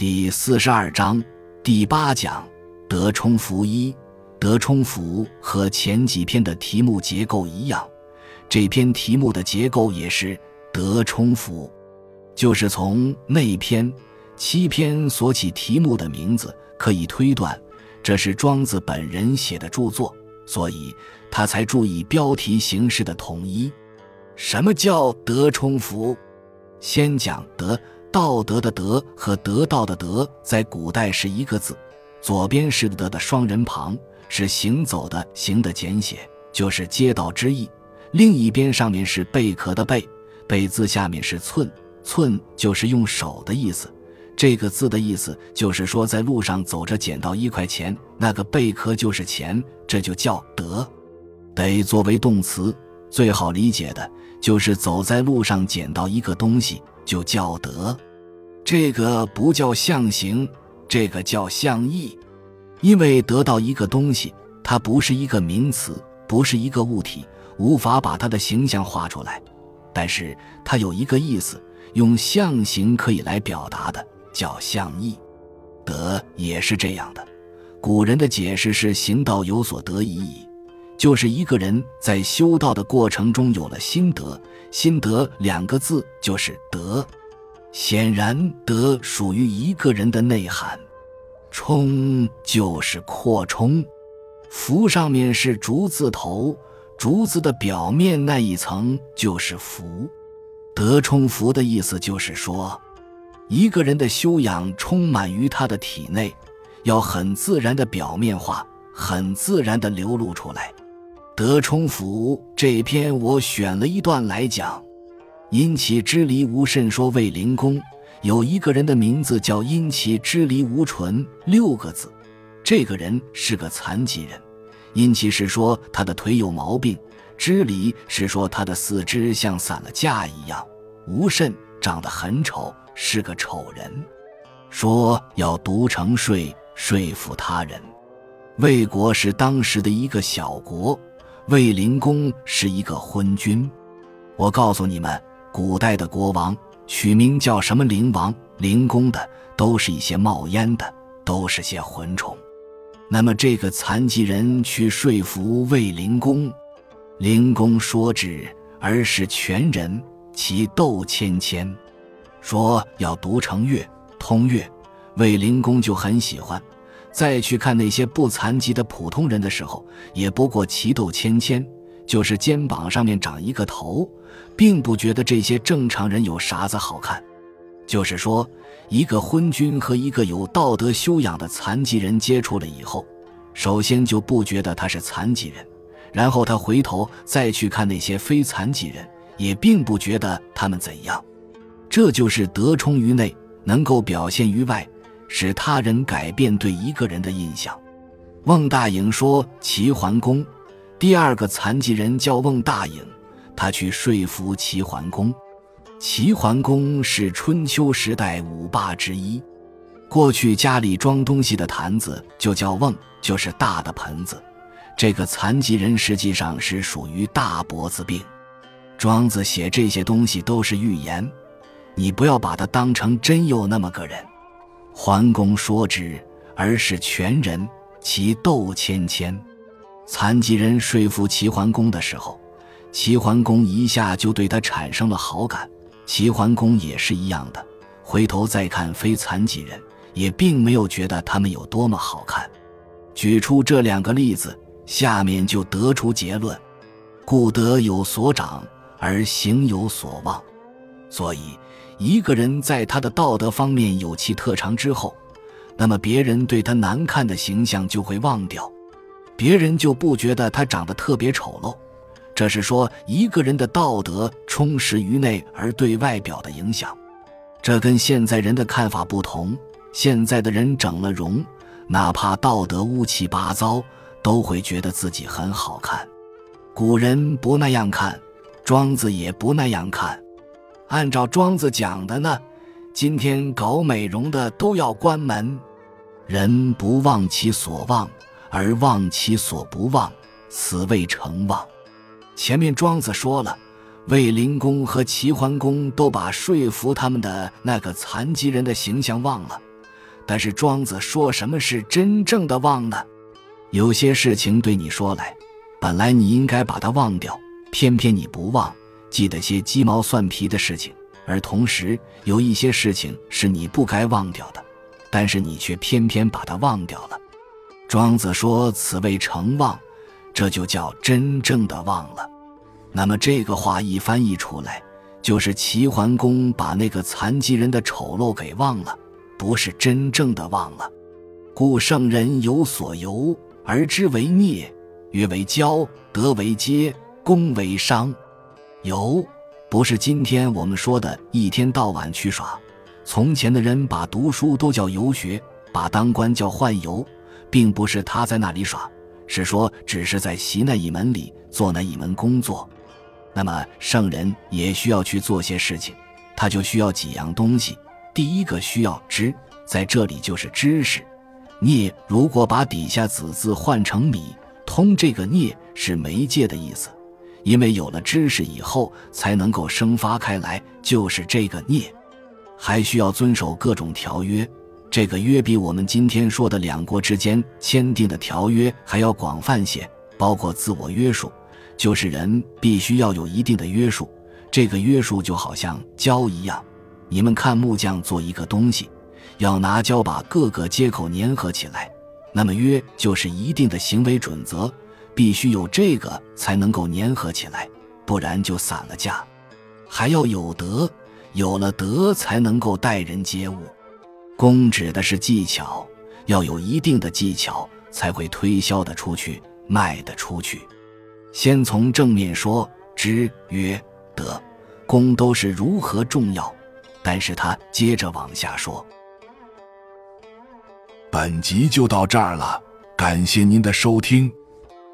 第四十二章第八讲：德充福一。德充福和前几篇的题目结构一样，这篇题目的结构也是德充福，就是从那篇七篇所起题目的名字可以推断，这是庄子本人写的著作，所以他才注意标题形式的统一。什么叫德充福？先讲德。道德的德和得到的德，在古代是一个字，左边是德的双人旁，是行走的行的简写，就是街道之意；另一边上面是贝壳的贝，贝字下面是寸，寸就是用手的意思。这个字。的意思就是说，在路上走着捡到一块钱，那个贝壳就是钱，这就叫德。得作为动词，最好理解的就是走在路上捡到一个东西。就叫德，这个不叫象形，这个叫象意。因为得到一个东西，它不是一个名词，不是一个物体，无法把它的形象画出来。但是它有一个意思，用象形可以来表达的，叫象意。德也是这样的。古人的解释是：行道有所得已矣，就是一个人在修道的过程中有了心得。心得两个字就是德，显然德属于一个人的内涵。充就是扩充，福上面是竹字头，竹子的表面那一层就是福。德充福的意思就是说，一个人的修养充满于他的体内，要很自然的表面化，很自然的流露出来。德充福这篇我选了一段来讲。因其支离无甚说卫灵公有一个人的名字叫因其支离无纯六个字，这个人是个残疾人。因其是说他的腿有毛病，支离是说他的四肢像散了架一样，无甚长得很丑，是个丑人。说要独成税说服他人。魏国是当时的一个小国。卫灵公是一个昏君，我告诉你们，古代的国王取名叫什么灵王、灵公的，都是一些冒烟的，都是些魂虫。那么这个残疾人去说服卫灵公，灵公说之，而是全人，其斗千千，说要读成乐、通乐，卫灵公就很喜欢。再去看那些不残疾的普通人的时候，也不过奇斗千千，就是肩膀上面长一个头，并不觉得这些正常人有啥子好看。就是说，一个昏君和一个有道德修养的残疾人接触了以后，首先就不觉得他是残疾人，然后他回头再去看那些非残疾人，也并不觉得他们怎样。这就是德充于内，能够表现于外。使他人改变对一个人的印象。孟大颖说：“齐桓公，第二个残疾人叫孟大颖，他去说服齐桓公。齐桓公是春秋时代五霸之一。过去家里装东西的坛子就叫瓮，就是大的盆子。这个残疾人实际上是属于大脖子病。庄子写这些东西都是寓言，你不要把它当成真有那么个人。”桓公说之，而是全人，其斗千千。残疾人说服齐桓公的时候，齐桓公一下就对他产生了好感。齐桓公也是一样的，回头再看非残疾人，也并没有觉得他们有多么好看。举出这两个例子，下面就得出结论：故德有所长，而行有所望。所以。一个人在他的道德方面有其特长之后，那么别人对他难看的形象就会忘掉，别人就不觉得他长得特别丑陋。这是说一个人的道德充实于内而对外表的影响。这跟现在人的看法不同。现在的人整了容，哪怕道德乌七八糟，都会觉得自己很好看。古人不那样看，庄子也不那样看。按照庄子讲的呢，今天搞美容的都要关门。人不忘其所忘，而忘其所不忘，此谓成忘。前面庄子说了，卫灵公和齐桓公都把说服他们的那个残疾人的形象忘了，但是庄子说什么是真正的忘呢？有些事情对你说来，本来你应该把它忘掉，偏偏你不忘，记得些鸡毛蒜皮的事情；而同时有一些事情是你不该忘掉的，但是你却偏偏把它忘掉了。庄子说：“此谓成忘，这就叫真正的忘了。”那么这个话一翻译出来，就是齐桓公把那个残疾人的丑陋给忘了。不是真正的忘了，故圣人有所由而知为孽，曰为骄，德为嗟，功为伤。游不是今天我们说的一天到晚去耍，从前的人把读书都叫游学，把当官叫宦游，并不是他在那里耍，是说只是在习那一门里做那一门工作。那么圣人也需要去做些事情，他就需要几样东西。第一个需要知，在这里就是知识。聂如果把底下子字换成米，通这个聂是媒介的意思，因为有了知识以后才能够生发开来，就是这个孽。还需要遵守各种条约，这个约比我们今天说的两国之间签订的条约还要广泛些，包括自我约束，就是人必须要有一定的约束。这个约束就好像胶一样。你们看，木匠做一个东西，要拿胶把各个接口粘合起来，那么约就是一定的行为准则，必须有这个才能够粘合起来，不然就散了架。还要有德，有了德才能够待人接物。功指的是技巧，要有一定的技巧才会推销得出去，卖得出去。先从正面说，知、曰、德、功都是如何重要。但是他接着往下说：“本集就到这儿了，感谢您的收听，